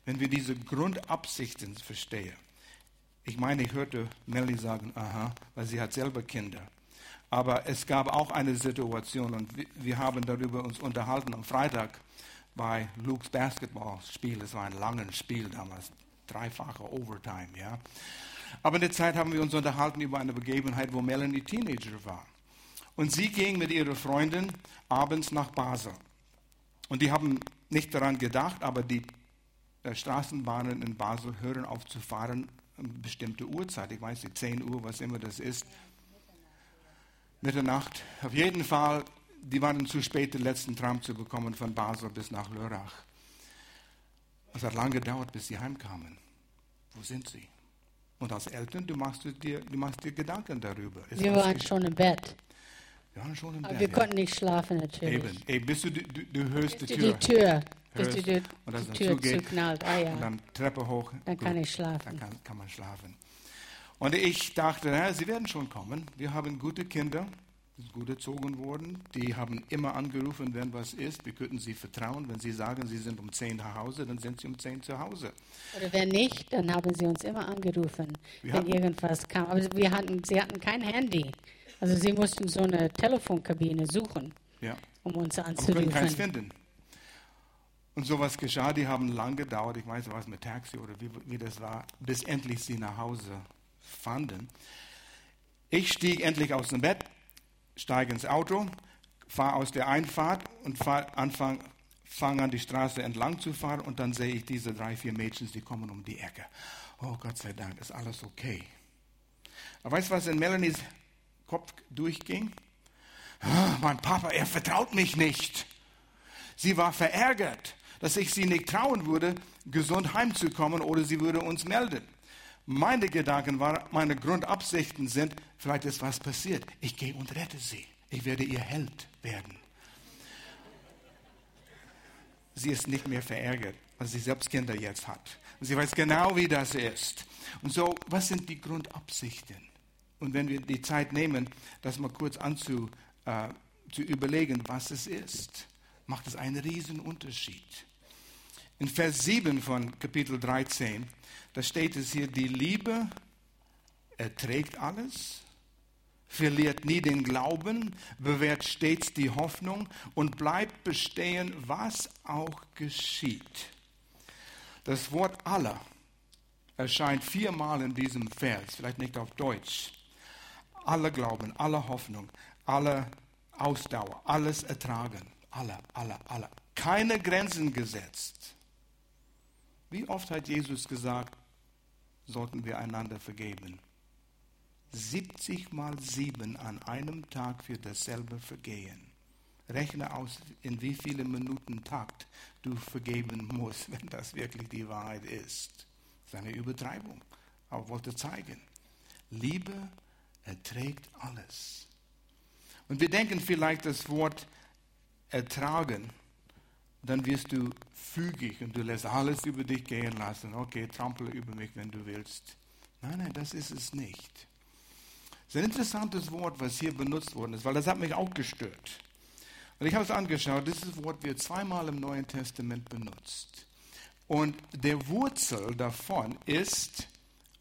Wenn wir diese Grundabsichten verstehen. Ich meine, ich hörte Melly sagen, aha, weil sie hat selber Kinder. Aber es gab auch eine Situation und wir haben darüber uns unterhalten am Freitag bei Luke's Basketballspiel. Es war ein langes Spiel damals, dreifache Overtime, ja. Aber in der Zeit haben wir uns unterhalten über eine Begebenheit, wo Melanie Teenager war. Und sie ging mit ihrer Freundin abends nach Basel. Und die haben nicht daran gedacht, aber die äh, Straßenbahnen in Basel hören auf zu fahren eine bestimmte Uhrzeit. Ich weiß nicht, 10 Uhr, was immer das ist. Mitternacht. Auf jeden Fall, die waren zu spät, den letzten Tram zu bekommen von Basel bis nach Lörrach. Es hat lange gedauert, bis sie heimkamen. Wo sind sie? Und als Eltern, du machst dir, du machst dir Gedanken darüber. Ist Wir waren schon im Bett. Wir waren schon im Aber Bett. wir ja. konnten nicht schlafen natürlich. Eben. Ey, bis du, du, du hörst die Die Tür. Tür, bis hörst du die, und das die dann Tür zugeht. zuknallt. Ah Und ja, dann Treppe hoch. dann kann Gut, ich schlafen. Dann kann, kann man schlafen. Und ich dachte, ja, sie werden schon kommen. Wir haben gute Kinder, gut erzogen worden. Die haben immer angerufen, wenn was ist. Wir könnten sie vertrauen. Wenn sie sagen, sie sind um 10 nach Hause, dann sind sie um 10 zu Hause. Oder wenn nicht, dann haben sie uns immer angerufen, Wir wenn hatten- irgendwas kam. Aber wir hatten, sie hatten kein Handy. Also sie mussten so eine Telefonkabine suchen, Ja. um uns Aber wir können keins anzurufen. finden. Und sowas geschah, die haben lang gedauert, ich weiß nicht, was mit Taxi oder wie, wie das war, bis endlich sie nach Hause fanden. Ich stieg endlich aus dem Bett, steige ins Auto, fahre aus der Einfahrt und fahr, anfang, fange an, die Straße entlang zu fahren und dann sehe ich diese drei, vier Mädchen, die kommen um die Ecke. Oh Gott sei Dank, ist alles okay. Aber weißt du, was in Melanies Kopf durchging? Ah, Mein Papa, er vertraut mich nicht. Sie war verärgert, dass ich sie nicht trauen würde, gesund heimzukommen oder sie würde uns melden. Meine Gedanken waren, meine Grundabsichten sind, vielleicht ist was passiert. Ich gehe und rette sie. Ich werde ihr Held werden. Sie ist nicht mehr verärgert, weil sie selbst Kinder jetzt hat. Und sie weiß genau, wie das ist. Und so, was sind die Grundabsichten? Und wenn wir die Zeit nehmen, das mal kurz anzu, äh, zu überlegen, was es ist, macht es einen riesen Unterschied. In Vers 7 von Kapitel 13, da steht es hier, die Liebe erträgt alles, verliert nie den Glauben, bewährt stets die Hoffnung und bleibt bestehen, was auch geschieht. Das Wort aller erscheint viermal in diesem Vers, vielleicht nicht auf Deutsch. Alle Glauben, alle Hoffnung, alle Ausdauer, alles ertragen, alle, alle, alle. Keine Grenzen gesetzt. Wie oft hat Jesus gesagt, sollten wir einander vergeben? 70 mal 7 an einem Tag für dasselbe Vergehen. Rechne aus, in wie viele Minuten Takt du vergeben musst, [LAUGHS] wenn das wirklich die Wahrheit ist. Das ist eine Übertreibung, aber wollte zeigen. Liebe erträgt alles. Und wir denken vielleicht das Wort ertragen, dann wirst du fügig und du lässt alles über dich gehen lassen. Okay, trampele über mich, wenn du willst. Nein, nein, das ist es nicht. Das ist ein interessantes Wort, was hier benutzt worden ist, weil das hat mich auch gestört. Und ich habe es angeschaut, dieses Wort wird zweimal im Neuen Testament benutzt. Und der Wurzel davon ist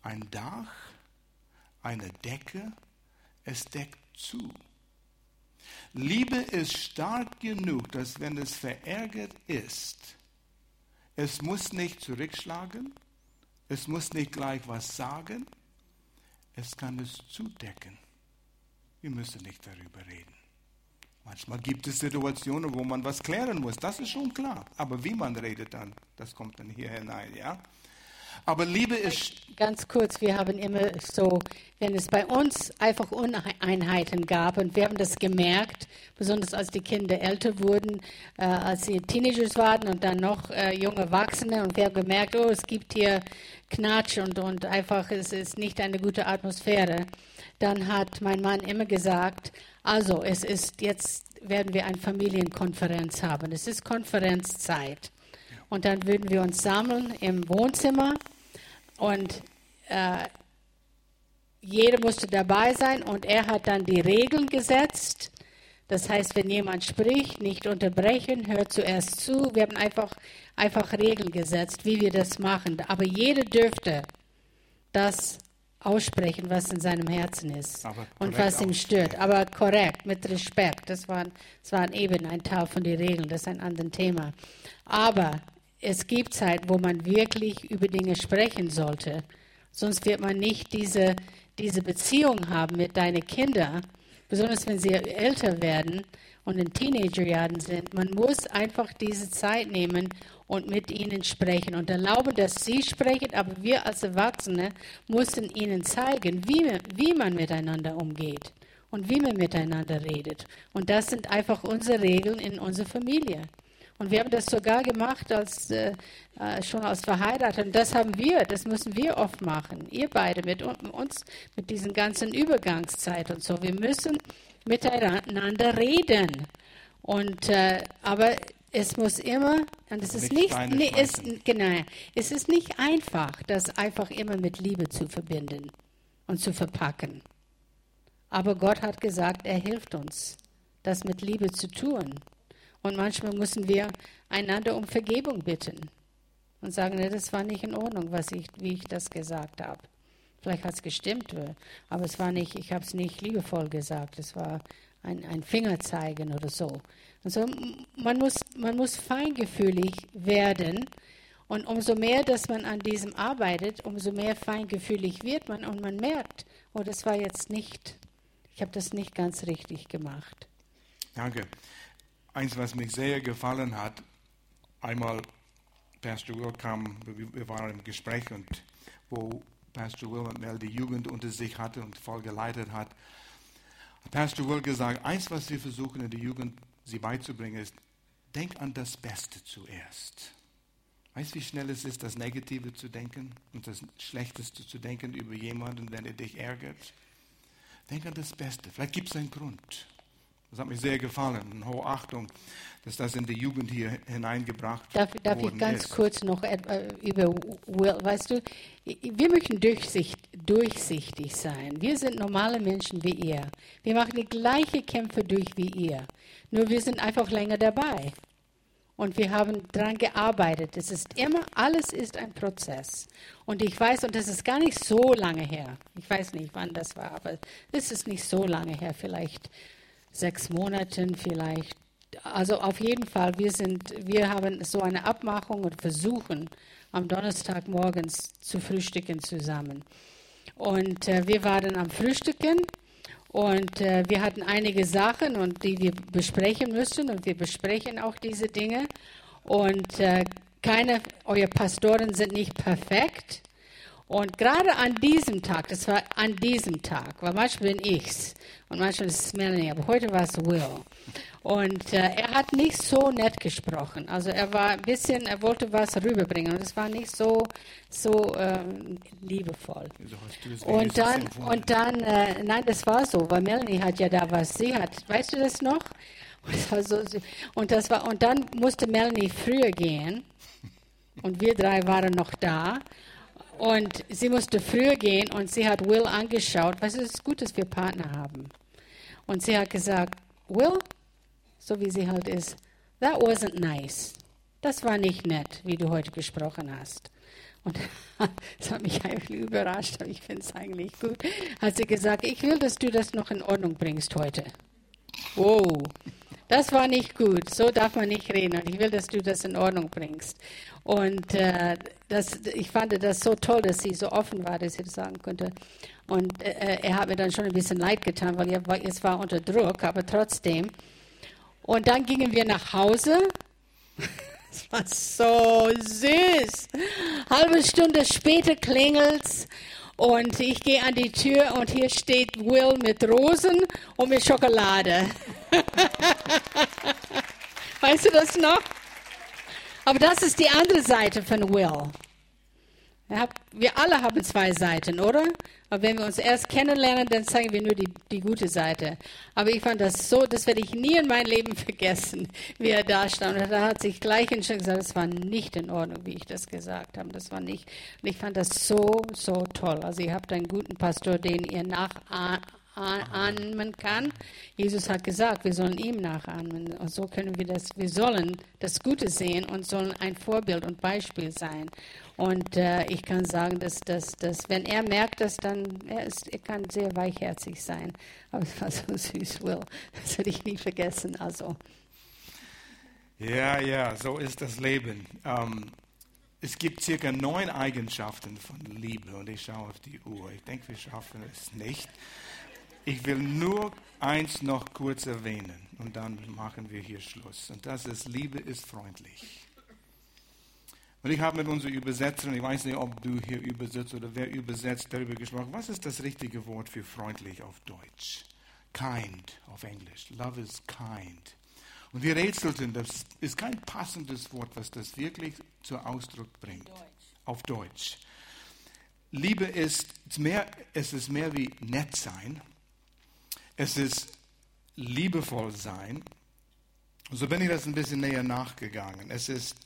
ein Dach, eine Decke, es deckt zu. Liebe ist stark genug, dass wenn es verärgert ist, es muss nicht zurückschlagen, es muss nicht gleich was sagen, es kann es zudecken. Wir müssen nicht darüber reden. Manchmal gibt es Situationen, wo man was klären muss, das ist schon klar. Aber wie man redet dann, das kommt dann hier hinein, ja? Aber Liebe ist. Ganz kurz, wir haben immer so, wenn es bei uns einfach Uneinheiten gab und wir haben das gemerkt, besonders als die Kinder älter wurden, äh, als sie Teenagers waren und dann noch äh, junge Erwachsene und wir haben gemerkt, oh, es gibt hier Knatsch und, und einfach, es ist nicht eine gute Atmosphäre. Dann hat mein Mann immer gesagt, also es ist jetzt werden wir eine Familienkonferenz haben. Es ist Konferenzzeit. Und dann würden wir uns sammeln im Wohnzimmer und äh, jeder musste dabei sein und er hat dann die Regeln gesetzt. Das heißt, wenn jemand spricht, nicht unterbrechen, hört zuerst zu. Wir haben einfach, einfach Regeln gesetzt, wie wir das machen. Aber jeder dürfte das aussprechen, was in seinem Herzen ist und was ihm stört. Aber korrekt, mit Respekt. Das war, das war eben ein Teil von den Regeln, das ist ein anderes Thema. Aber es gibt Zeit, wo man wirklich über Dinge sprechen sollte. Sonst wird man nicht diese, diese Beziehung haben mit deinen Kindern, besonders wenn sie älter werden und in Teenagerjahren sind. Man muss einfach diese Zeit nehmen und mit ihnen sprechen und erlauben, dass sie sprechen, aber wir als Erwachsene müssen ihnen zeigen, wie, wie man miteinander umgeht und wie man miteinander redet. Und das sind einfach unsere Regeln in unserer Familie. Und wir haben das sogar gemacht als äh, äh, schon als verheiratet. Und das haben wir, das müssen wir oft machen. Ihr beide mit uns, mit diesen ganzen Übergangszeit und so. Wir müssen miteinander reden. Und äh, aber es muss immer, und es ist nicht, nee, es, genau, es ist nicht einfach, das einfach immer mit Liebe zu verbinden und zu verpacken. Aber Gott hat gesagt, er hilft uns, das mit Liebe zu tun. Und manchmal müssen wir einander um Vergebung bitten und sagen, nee, das war nicht in Ordnung, was ich, wie ich das gesagt habe. Vielleicht hat es gestimmt, aber es war nicht, ich habe es nicht liebevoll gesagt. Es war ein, ein Fingerzeigen oder so. Also man muss, man muss feingefühlig werden. Und umso mehr, dass man an diesem arbeitet, umso mehr feingefühlig wird man und man merkt, oh, das war jetzt nicht, ich habe das nicht ganz richtig gemacht. Danke eins, was mir sehr gefallen hat, einmal Pastor Will kam, wir waren im Gespräch und wo Pastor Will und Mel die Jugend unter sich hatte und voll geleitet hat, hat Pastor Will gesagt, eins, was wir versuchen in der Jugend sie beizubringen, ist, denk an das Beste zuerst. Weißt du, wie schnell es ist, das Negative zu denken und das Schlechteste zu denken über jemanden, wenn er dich ärgert? Denk an das Beste. Vielleicht gibt es einen Grund. Das hat mir sehr gefallen. Eine hohe Achtung, dass das in die Jugend hier hineingebracht darf, darf worden ich ganz ist. kurz noch äh, über Will, weißt du, wir möchten durchsicht, durchsichtig sein. Wir sind normale Menschen wie ihr. Wir machen die gleichen Kämpfe durch wie ihr. Nur wir sind einfach länger dabei. Und wir haben daran gearbeitet. Es ist immer, alles ist ein Prozess. Und ich weiß, und das ist gar nicht so lange her. Ich weiß nicht, wann das war, aber es ist nicht so lange her, vielleicht sechs Monaten vielleicht. Also auf jeden Fall, wir, sind, wir haben so eine Abmachung und versuchen am Donnerstag morgens zu frühstücken zusammen. Und äh, wir waren am Frühstücken und äh, wir hatten einige Sachen, und die wir besprechen müssen und wir besprechen auch diese Dinge. Und äh, keine, eure Pastoren sind nicht perfekt. Und gerade an diesem Tag, das war an diesem Tag, weil manchmal bin ich's und manchmal ist es Melanie, aber heute war es Will. Und äh, er hat nicht so nett gesprochen. Also er war ein bisschen, er wollte was rüberbringen und es war nicht so, so ähm, liebevoll. Und dann, und dann äh, nein, das war so, weil Melanie hat ja da was, sie hat, weißt du das noch? [LAUGHS] Und das war, so, und das war, und dann musste Melanie früher gehen und wir drei waren noch da. Und sie musste früher gehen und sie hat Will angeschaut, was ist gut, dass wir Partner haben. Und sie hat gesagt, Will, so wie sie halt ist, that wasn't nice. das war nicht nett, wie du heute gesprochen hast. Und [LAUGHS] das hat mich eigentlich überrascht, aber ich finde es eigentlich gut. Hat sie gesagt, ich will, dass du das noch in Ordnung bringst heute. Wow, das war nicht gut. So darf man nicht reden. Und ich will, dass du das in Ordnung bringst. Und äh, das, ich fand das so toll, dass sie so offen war, dass sie das sagen konnte. Und äh, er hat mir dann schon ein bisschen leid getan, weil er es war unter Druck, aber trotzdem. Und dann gingen wir nach Hause. [LAUGHS] Es war so süß. Halbe Stunde später klingelt's und ich gehe an die Tür und hier steht Will mit Rosen und mit Schokolade. [LAUGHS] weißt du das noch? Aber das ist die andere Seite von Will. Wir alle haben zwei Seiten, oder? Aber wenn wir uns erst kennenlernen, dann zeigen wir nur die, die gute Seite. Aber ich fand das so, das werde ich nie in meinem Leben [LAUGHS] vergessen, wie er da stand. Und da hat sich gleich schon gesagt, es war nicht in Ordnung, wie ich das gesagt habe. Das war nicht. Und ich fand das so, so toll. Also ihr habt einen guten Pastor, den ihr nachahmen kann. Jesus hat gesagt, wir sollen ihm nachahmen. Und so können wir das, wir sollen das Gute sehen und sollen ein Vorbild und Beispiel sein. Und äh, ich kann sagen, dass, dass, dass wenn er merkt, dass dann, er, ist, er kann sehr weichherzig sein. Aber [LAUGHS] es war so süß, Will. Das werde ich nie vergessen. Also. Ja, ja, so ist das Leben. Ähm, es gibt circa neun Eigenschaften von Liebe und ich schaue auf die Uhr. Ich denke, wir schaffen es nicht. Ich will nur eins noch kurz erwähnen und dann machen wir hier Schluss. Und das ist, Liebe ist freundlich. Und ich habe mit unserer Übersetzerin, ich weiß nicht, ob du hier übersetzt oder wer übersetzt, darüber gesprochen. Was ist das richtige Wort für freundlich auf Deutsch? Kind auf Englisch. Love is kind. Und wir rätselten, das ist kein passendes Wort, was das wirklich zum Ausdruck bringt. Deutsch. Auf Deutsch. Liebe ist mehr, es ist mehr wie nett sein. Es ist liebevoll sein. So bin ich das ein bisschen näher nachgegangen. Es ist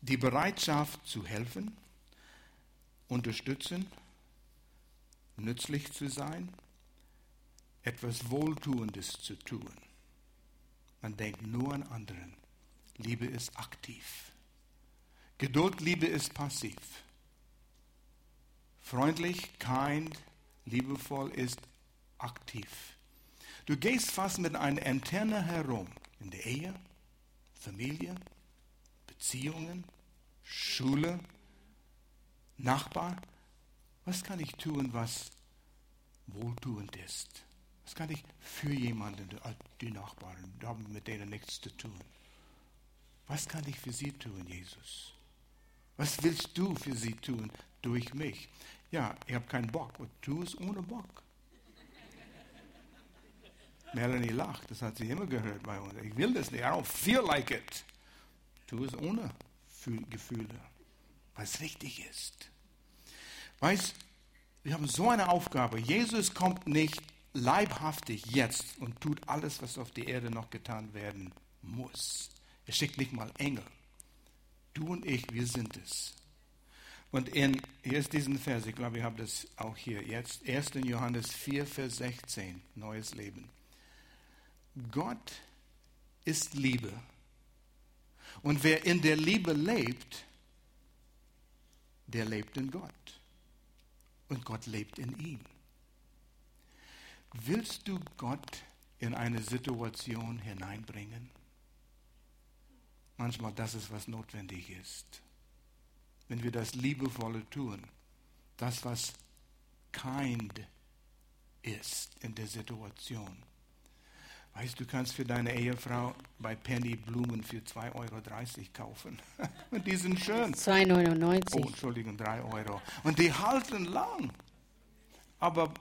die Bereitschaft zu helfen, unterstützen, nützlich zu sein, etwas Wohltuendes zu tun. Man denkt nur an anderen. Liebe ist aktiv. Geduld, Liebe ist passiv. Freundlich, kind, liebevoll ist aktiv. Du gehst fast mit einer Antenne herum in der Ehe, Familie, Beziehungen, Schule, Nachbar. Was kann ich tun, was wohltuend ist? Was kann ich für jemanden, die Nachbarn, haben mit denen nichts zu tun? Was kann ich für sie tun, Jesus? Was willst du für sie tun durch mich? Ja, ich habe keinen Bock. Und tu es ohne Bock. Melanie lacht, das hat sie immer gehört bei uns. Ich will das nicht. I don't feel like it. Tu es ohne Gefühle, was richtig ist. Weißt, wir haben so eine Aufgabe. Jesus kommt nicht leibhaftig jetzt und tut alles, was auf der Erde noch getan werden muss. Er schickt nicht mal Engel. Du und ich, wir sind es. Und in, hier ist diesen Vers, ich glaube, ich habe das auch hier jetzt, 1. Johannes 4, Vers 16, neues Leben. Gott ist Liebe und wer in der Liebe lebt, der lebt in Gott. Und Gott lebt in ihm. Willst du Gott in eine Situation hineinbringen? Manchmal das ist, was notwendig ist. Wenn wir das Liebevolle tun, das, was kind ist in der Situation, Weißt du, kannst für deine Ehefrau bei Penny Blumen für 2,30 Euro kaufen. [LAUGHS] Und die sind schön. 2,99 Oh, Entschuldigung, 3 Euro. Und die halten lang. Aber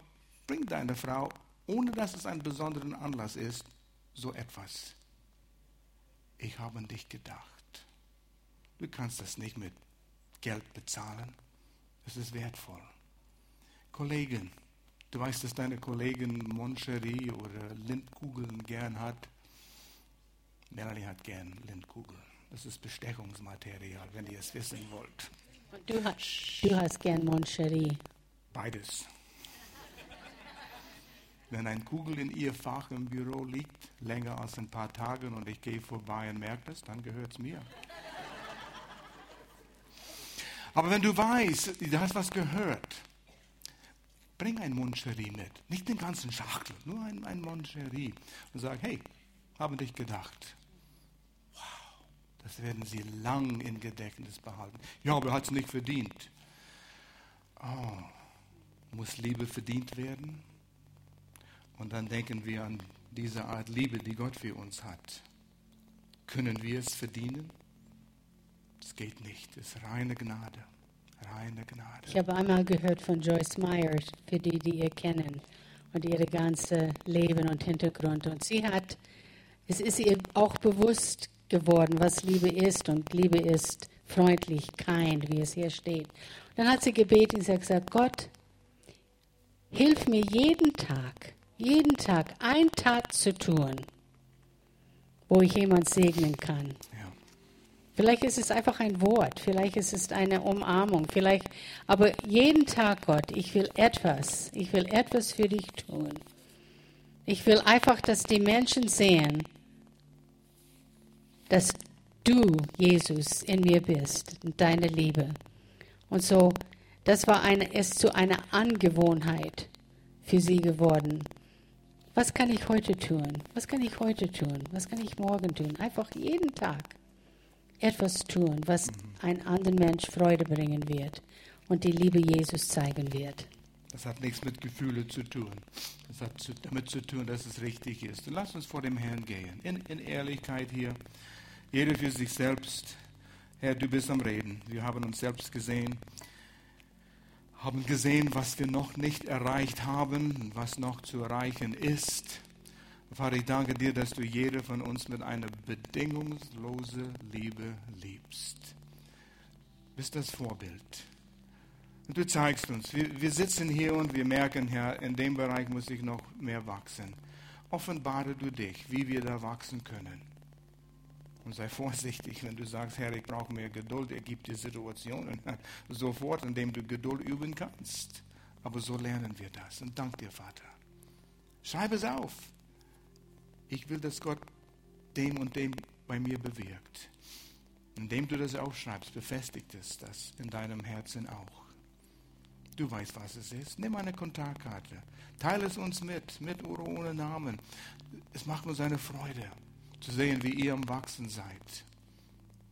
bring deine Frau, ohne dass es einen besonderen Anlass ist, so etwas. Ich habe an dich gedacht. Du kannst das nicht mit Geld bezahlen. Es ist wertvoll. Kollegen, Du weißt, dass deine Kollegin Moncherie oder Lindkugeln gern hat. Melanie hat gern Lindkugeln. Das ist Bestechungsmaterial, wenn ihr es wissen wollt. Und du, hast, du hast gern Moncherie. Beides. Wenn ein Kugel in ihr Fach im Büro liegt, länger als ein paar Tage und ich gehe vorbei und merke das, dann gehört es mir. Aber wenn du weißt, du hast was gehört, bring ein Moncherie mit. Nicht den ganzen Schachtel, nur ein, ein Moncherie. Und sag, hey, haben dich gedacht. Wow, das werden sie lang in Gedächtnis behalten. Ja, aber er hat es nicht verdient. Oh, muss Liebe verdient werden? Und dann denken wir an diese Art Liebe, die Gott für uns hat. Können wir es verdienen? Es geht nicht. Es ist reine Gnade. Reine Gnade. Ich habe einmal gehört von Joyce Meyer, für die, die ihr kennen, und ihre ganze Leben und Hintergrund. Und sie hat, es ist ihr auch bewusst geworden, was Liebe ist. Und Liebe ist freundlich, kind, wie es hier steht. Und dann hat sie gebeten, sie hat gesagt, Gott, hilf mir jeden Tag, jeden Tag ein Tat zu tun, wo ich jemand segnen kann. Ja. Vielleicht ist es einfach ein Wort, vielleicht ist es eine Umarmung, vielleicht, aber jeden Tag, Gott, ich will etwas, ich will etwas für dich tun. Ich will einfach, dass die Menschen sehen, dass du, Jesus, in mir bist deine Liebe. Und so, das war eine, ist zu einer Angewohnheit für sie geworden. Was kann ich heute tun? Was kann ich heute tun? Was kann ich morgen tun? Einfach jeden Tag etwas tun, was einen anderen Mensch Freude bringen wird und die Liebe Jesus zeigen wird. Das hat nichts mit Gefühlen zu tun. Das hat zu, damit zu tun, dass es richtig ist. Und lass uns vor dem Herrn gehen. In, in Ehrlichkeit hier. Jeder für sich selbst. Herr, du bist am Reden. Wir haben uns selbst gesehen. Haben gesehen, was wir noch nicht erreicht haben, was noch zu erreichen ist. Vater, ich danke dir, dass du jeder von uns mit einer bedingungslosen Liebe liebst. Du bist das Vorbild. Und du zeigst uns, wir, wir sitzen hier und wir merken, Herr, in dem Bereich muss ich noch mehr wachsen. Offenbare du dich, wie wir da wachsen können. Und sei vorsichtig, wenn du sagst, Herr, ich brauche mehr Geduld. Er gibt dir Situationen [LAUGHS] sofort, in denen du Geduld üben kannst. Aber so lernen wir das. Und dank dir, Vater. Schreib es auf. Ich will, dass Gott dem und dem bei mir bewirkt. Indem du das aufschreibst, befestigt es das in deinem Herzen auch. Du weißt, was es ist. Nimm eine Kontaktkarte. Teile es uns mit, mit oder ohne Namen. Es macht uns eine Freude, zu sehen, wie ihr am Wachsen seid,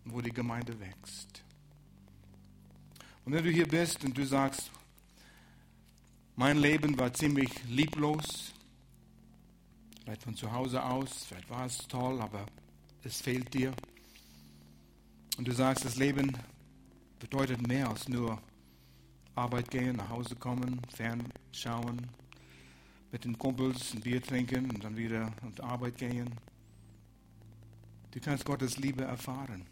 wo die Gemeinde wächst. Und wenn du hier bist und du sagst, mein Leben war ziemlich lieblos, vielleicht von zu Hause aus, vielleicht war es toll, aber es fehlt dir. Und du sagst, das Leben bedeutet mehr als nur Arbeit gehen, nach Hause kommen, fernschauen, mit den Kumpels ein Bier trinken und dann wieder auf Arbeit gehen. Du kannst Gottes Liebe erfahren.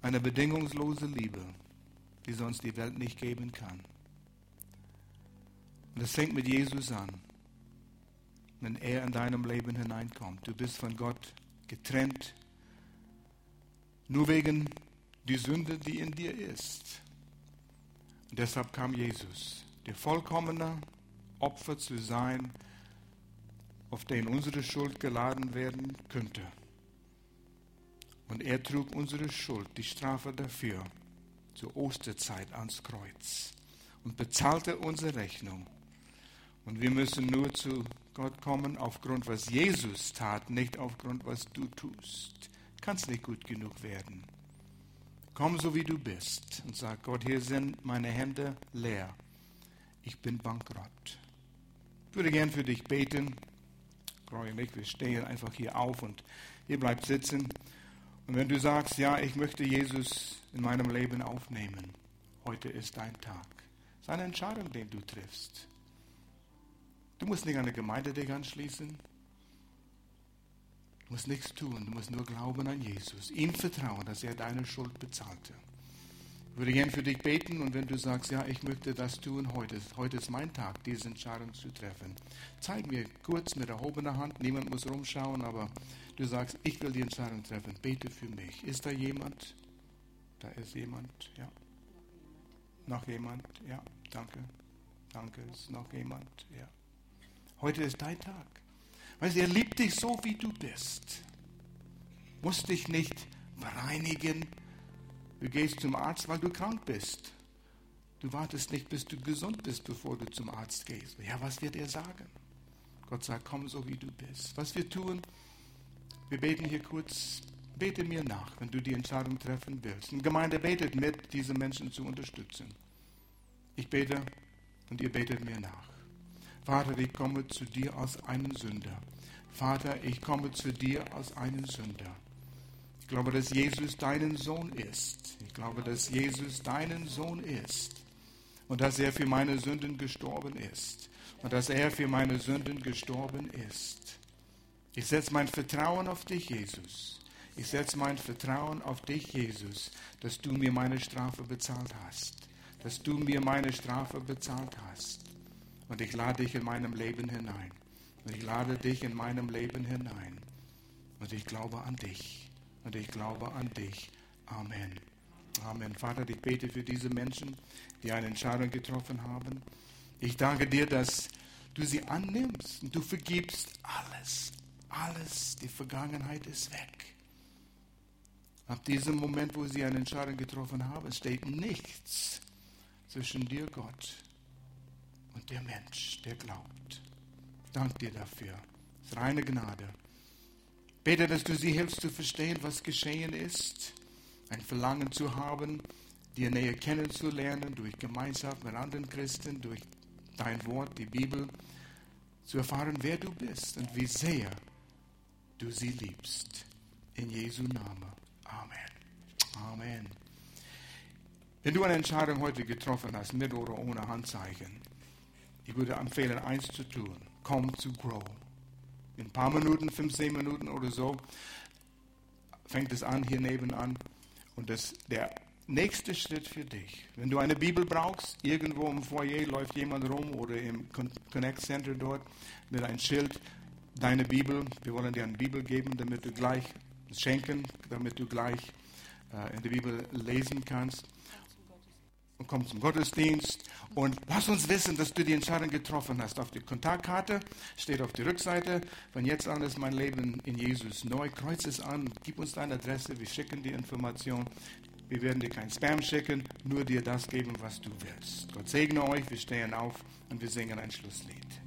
Eine bedingungslose Liebe, die sonst die Welt nicht geben kann. Und es fängt mit Jesus an, wenn er in deinem Leben hineinkommt. Du bist von Gott getrennt, nur wegen die Sünde, die in dir ist. Und deshalb kam Jesus, der vollkommene Opfer zu sein, auf den unsere Schuld geladen werden könnte. Und er trug unsere Schuld, die Strafe dafür, zur Osterzeit ans Kreuz und bezahlte unsere Rechnung. Und wir müssen nur zu Gott kommen aufgrund, was Jesus tat, nicht aufgrund, was du tust. Kannst nicht gut genug werden. Komm so wie du bist und sag, Gott, hier sind meine Hände leer. Ich bin bankrott. Ich würde gern für dich beten. Freue mich, wir stehen einfach hier auf und ihr bleibt sitzen. Und wenn du sagst, ja, ich möchte Jesus in meinem Leben aufnehmen, heute ist dein Tag. Es ist eine Entscheidung, den du triffst. Du musst nicht an der Gemeinde dich anschließen. Du musst nichts tun, du musst nur glauben an Jesus, ihm vertrauen, dass er deine Schuld bezahlte. Ich würde gerne für dich beten und wenn du sagst, ja, ich möchte das tun heute, heute ist mein Tag, diese Entscheidung zu treffen, zeig mir kurz mit erhobener Hand, niemand muss rumschauen, aber du sagst, ich will die Entscheidung treffen, bete für mich. Ist da jemand? Da ist jemand, ja. Noch jemand? Ja, danke. Danke, ist noch jemand? Ja. Heute ist dein Tag. Weißt du, er liebt dich so, wie du bist. Muss dich nicht bereinigen. Du gehst zum Arzt, weil du krank bist. Du wartest nicht, bis du gesund bist, bevor du zum Arzt gehst. Ja, was wird er sagen? Gott sagt, komm so wie du bist. Was wir tun, wir beten hier kurz, bete mir nach, wenn du die Entscheidung treffen willst. Eine Gemeinde betet mit, diese Menschen zu unterstützen. Ich bete und ihr betet mir nach. Vater, ich komme zu dir als einen Sünder. Vater, ich komme zu dir als einen Sünder. Ich glaube, dass Jesus deinen Sohn ist. Ich glaube, dass Jesus deinen Sohn ist. Und dass er für meine Sünden gestorben ist. Und dass er für meine Sünden gestorben ist. Ich setze mein Vertrauen auf dich, Jesus. Ich setze mein Vertrauen auf dich, Jesus, dass du mir meine Strafe bezahlt hast. Dass du mir meine Strafe bezahlt hast. Und ich lade dich in meinem Leben hinein. Und ich lade dich in meinem Leben hinein. Und ich glaube an dich. Und ich glaube an dich. Amen. Amen. Vater, ich bete für diese Menschen, die eine Entscheidung getroffen haben. Ich danke dir, dass du sie annimmst und du vergibst alles. Alles, die Vergangenheit ist weg. Ab diesem Moment, wo sie eine Entscheidung getroffen haben, steht nichts zwischen dir, Gott, und der Mensch, der glaubt. Dank dir dafür. Das ist reine Gnade. Bete, dass du sie hilfst zu verstehen, was geschehen ist. Ein Verlangen zu haben, dir näher kennenzulernen durch Gemeinschaft mit anderen Christen, durch dein Wort, die Bibel, zu erfahren, wer du bist und wie sehr du sie liebst. In Jesu Namen. Amen. Amen. Wenn du eine Entscheidung heute getroffen hast, mit oder ohne Handzeichen, ich würde empfehlen, eins zu tun. Komm zu Grow. In ein paar Minuten, 15 Minuten oder so, fängt es an hier nebenan. Und das, der nächste Schritt für dich, wenn du eine Bibel brauchst, irgendwo im Foyer läuft jemand rum oder im Connect Center dort mit einem Schild, deine Bibel, wir wollen dir eine Bibel geben, damit du gleich schenken, damit du gleich äh, in der Bibel lesen kannst und komm zum Gottesdienst und lass uns wissen, dass du die Entscheidung getroffen hast. Auf der Kontaktkarte steht auf der Rückseite, von jetzt an ist mein Leben in Jesus neu. Kreuz es an, gib uns deine Adresse, wir schicken die Information. Wir werden dir kein Spam schicken, nur dir das geben, was du willst. Gott segne euch, wir stehen auf und wir singen ein Schlusslied.